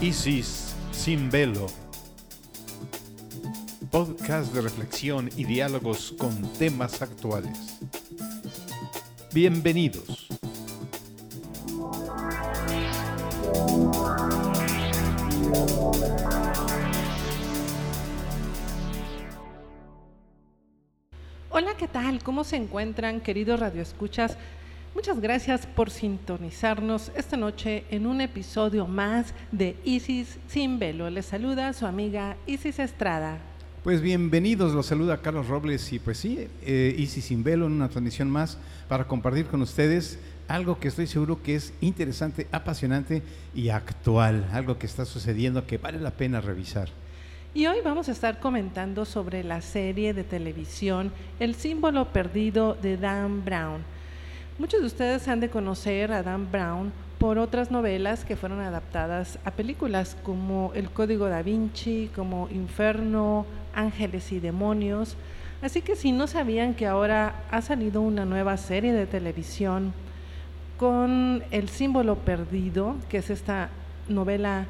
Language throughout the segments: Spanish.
Isis sin velo. Podcast de reflexión y diálogos con temas actuales. Bienvenidos. Hola, ¿qué tal? ¿Cómo se encuentran, queridos radioescuchas? Muchas gracias por sintonizarnos esta noche en un episodio más de Isis sin velo. Les saluda su amiga Isis Estrada. Pues bienvenidos, los saluda Carlos Robles y pues sí, eh, Isis sin velo en una transmisión más para compartir con ustedes algo que estoy seguro que es interesante, apasionante y actual, algo que está sucediendo que vale la pena revisar. Y hoy vamos a estar comentando sobre la serie de televisión El símbolo perdido de Dan Brown. Muchos de ustedes han de conocer a Dan Brown por otras novelas que fueron adaptadas a películas como El Código da Vinci, como Inferno, Ángeles y Demonios. Así que si no sabían que ahora ha salido una nueva serie de televisión con El símbolo perdido, que es esta novela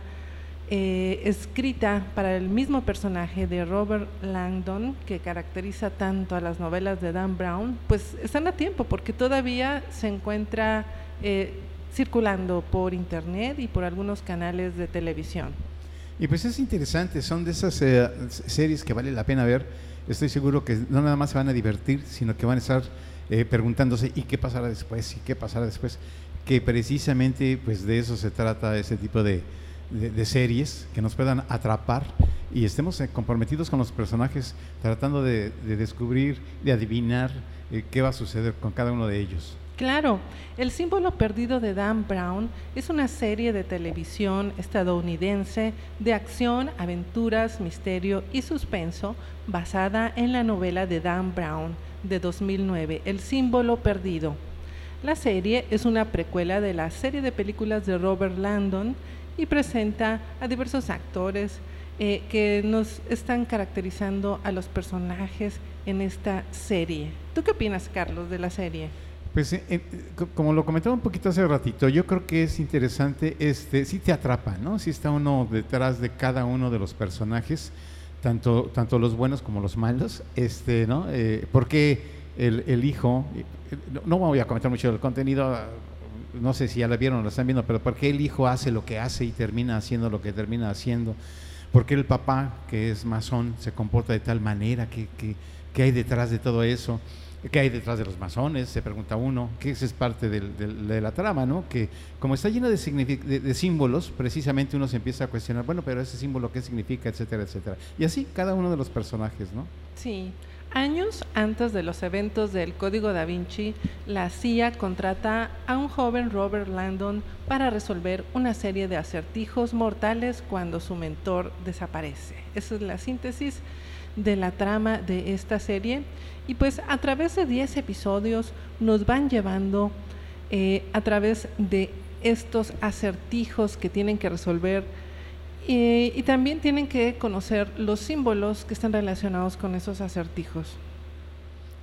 eh, escrita para el mismo personaje de Robert Langdon, que caracteriza tanto a las novelas de Dan Brown, pues están a tiempo porque todavía se encuentra eh, circulando por internet y por algunos canales de televisión. Y pues es interesante, son de esas eh, series que vale la pena ver. Estoy seguro que no nada más se van a divertir, sino que van a estar preguntándose ¿y qué pasará después? ¿y qué pasará después? Que precisamente pues de eso se trata ese tipo de, de, series que nos puedan atrapar y estemos eh, comprometidos con los personajes tratando de, descubrir, de adivinar eh, qué va a suceder con cada uno de ellos. Claro, El símbolo perdido de Dan Brown es una serie de televisión estadounidense de acción, aventuras, misterio y suspenso basada en la novela de Dan Brown de 2009, El símbolo perdido. La serie es una precuela de la serie de películas de Robert Landon y presenta a diversos actores eh, que nos están caracterizando a los personajes en esta serie. ¿Tú qué opinas, Carlos, de la serie? Pues eh, eh, como lo comentaba un poquito hace ratito, yo creo que es interesante, este, sí te atrapa, ¿no? Sí está uno detrás de cada uno de los personajes, tanto, tanto los buenos como los malos, este, ¿no? porque el, el hijo, no voy a comentar mucho del contenido, no sé si ya la vieron o la están viendo, pero ¿por qué el hijo hace lo que hace y termina haciendo lo que termina haciendo? ¿Por qué el papá, que es masón, se comporta de tal manera? ¿Qué, hay detrás de todo eso? ¿Qué hay detrás de los masones? Se pregunta uno, que esa es parte de la trama, ¿no? Que como está llena de, de, símbolos, precisamente uno se empieza a cuestionar, bueno, pero ese símbolo, ¿qué significa? Etcétera, etcétera. Y así cada uno de los personajes, ¿no? Sí. Años antes de los eventos del Código da Vinci, la CIA contrata a un joven Robert Landon para resolver una serie de acertijos mortales cuando su mentor desaparece. Esa es la síntesis de la trama de esta serie. Y pues a través de 10 episodios nos van llevando eh, a través de estos acertijos que tienen que resolver y, también tienen que conocer los símbolos que están relacionados con esos acertijos.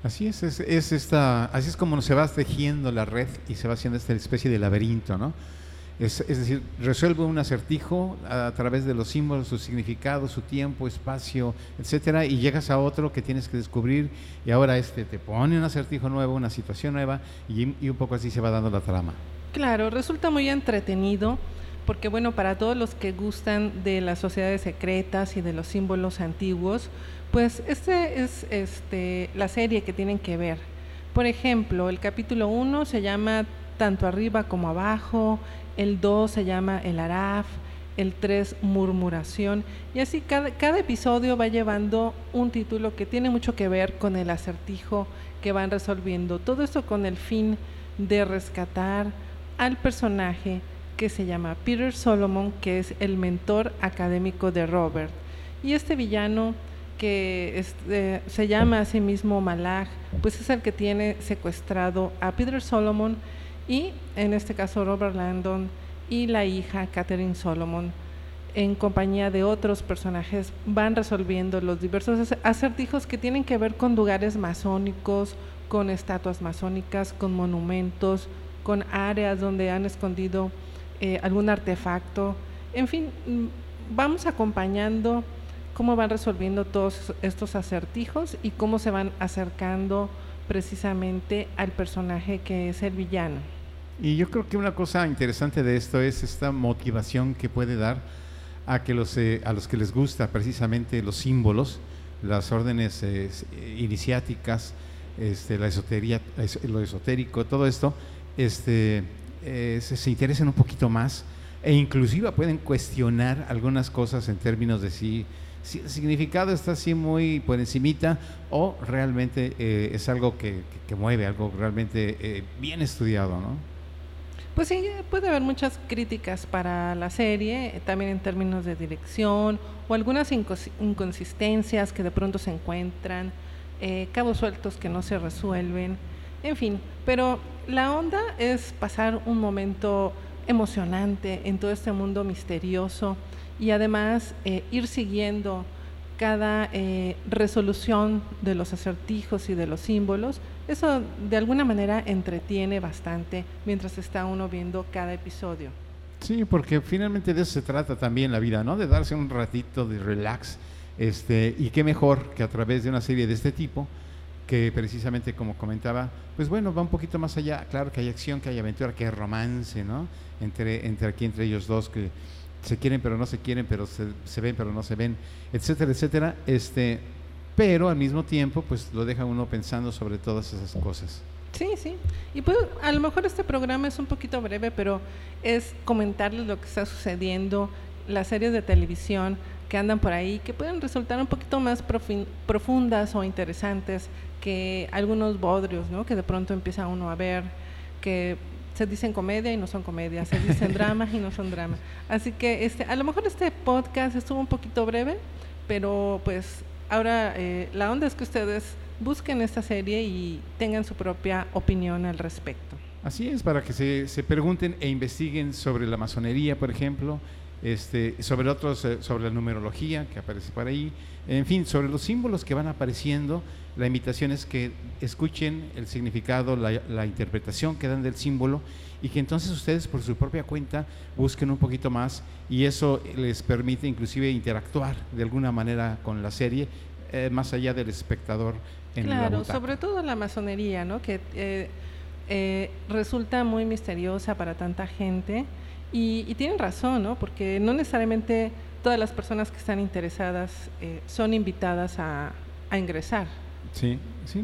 Así es, es, esta, así es como se va tejiendo la red y se va haciendo esta especie de laberinto, ¿no? Es, decir, resuelve un acertijo a, través de los símbolos, su significado, su tiempo, espacio, etcétera, y llegas a otro que tienes que descubrir, y ahora este te pone un acertijo nuevo, una situación nueva, y, y un poco así se va dando la trama. Claro, resulta muy entretenido porque bueno, para todos los que gustan de las sociedades secretas y de los símbolos antiguos, pues este es este, la serie que tienen que ver. Por ejemplo, el capítulo 1 se llama Tanto arriba como abajo, el 2 se llama El Araf, el 3 Murmuración, y así cada, cada episodio va llevando un título que tiene mucho que ver con el acertijo que van resolviendo. Todo esto con el fin de rescatar al personaje que se llama Peter Solomon, que es el mentor académico de Robert. Y este villano que eh, se llama a sí mismo Malach, pues es el que tiene secuestrado a Peter Solomon y en este caso Robert Landon y la hija Catherine Solomon en compañía de otros personajes van resolviendo los diversos acertijos que tienen que ver con lugares masónicos, con estatuas masónicas, con monumentos, con áreas donde han escondido eh, algún artefacto En fin, mm, vamos acompañando cómo van resolviendo todos estos acertijos y cómo se van acercando precisamente al personaje que es el villano. Y yo creo que una cosa interesante de esto es esta motivación que puede dar a que los eh, a los que les gusta precisamente los símbolos, las órdenes eh, iniciáticas, este, la esotería, lo esotérico, todo esto, este, eh, se, interesen un poquito más e inclusive pueden cuestionar algunas cosas en términos de si, si el significado está así muy por encimita o realmente es algo que, que, mueve, algo realmente bien estudiado, ¿no? Pues sí, puede haber muchas críticas para la serie, también en términos de dirección o algunas inconsistencias que de pronto se encuentran, eh, cabos sueltos que no se resuelven, en fin, pero la onda es pasar un momento emocionante en todo este mundo misterioso y además eh, ir siguiendo cada eh, resolución de los acertijos y de los símbolos, eso de alguna manera entretiene bastante mientras está uno viendo cada episodio. Sí, porque finalmente de eso se trata también la vida, ¿no? De darse un ratito de relax, este, y qué mejor que a través de una serie de este tipo, que precisamente como comentaba, pues bueno, va un poquito más allá, claro que hay acción, que hay aventura, que hay romance, ¿no? Entre, entre aquí, entre ellos dos, que se quieren pero no se quieren, pero se, ven pero no se ven, etcétera, etcétera. Este, pero al mismo tiempo, pues lo deja uno pensando sobre todas esas cosas. Sí, sí. Y pues a lo mejor este programa es un poquito breve, pero es comentarles lo que está sucediendo, las series de televisión que andan por ahí, que pueden resultar un poquito más profundas o interesantes que algunos bodrios, ¿no? Que de pronto empieza uno a ver, que se dicen comedia y no son comedia, se dicen dramas y no son dramas. Así que este, a lo mejor este podcast estuvo un poquito breve, pero pues ahora eh, la onda es que ustedes busquen esta serie y tengan su propia opinión al respecto. Así es, para que se, se pregunten e investiguen sobre la masonería, por ejemplo, este, sobre otros, eh, sobre la numerología que aparece por ahí, en fin, sobre los símbolos que van apareciendo, la invitación es que escuchen el significado, la, interpretación que dan del símbolo y que entonces ustedes por su propia cuenta busquen un poquito más y eso les permite inclusive interactuar de alguna manera con la serie, eh, más allá del espectador. En claro, sobre todo la masonería, ¿no? que eh, resulta muy misteriosa para tanta gente y, tienen razón, ¿no? Porque no necesariamente todas las personas que están interesadas eh, son invitadas a, ingresar. Sí, sí.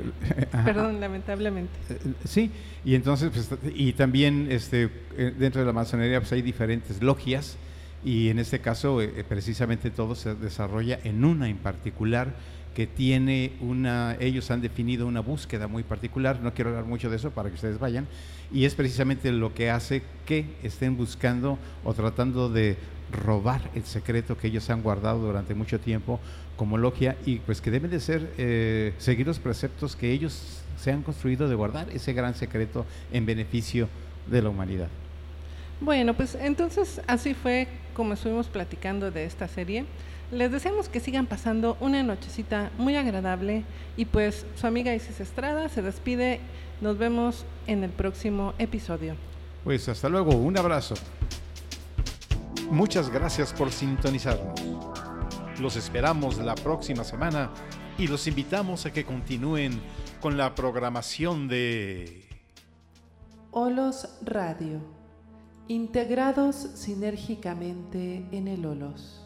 Perdón, lamentablemente. Eh, eh, sí, y entonces, pues, y también este, dentro de la masonería pues, hay diferentes logias y en este caso precisamente todo se desarrolla en una en particular que tiene una, ellos han definido una búsqueda muy particular, no quiero hablar mucho de eso para que ustedes vayan, y es precisamente lo que hace que estén buscando o tratando de robar el secreto que ellos han guardado durante mucho tiempo como logia y pues que deben de ser eh, seguir los preceptos que ellos se han construido de guardar ese gran secreto en beneficio de la humanidad. Bueno, pues entonces así fue como estuvimos platicando de esta serie. Les deseamos que sigan pasando una nochecita muy agradable y pues su amiga Isis Estrada se despide. Nos vemos en el próximo episodio. Pues hasta luego, un abrazo. Muchas gracias por sintonizarnos. Los esperamos la próxima semana y los invitamos a que continúen con la programación de Olos Radio, integrados sinérgicamente en el Olos.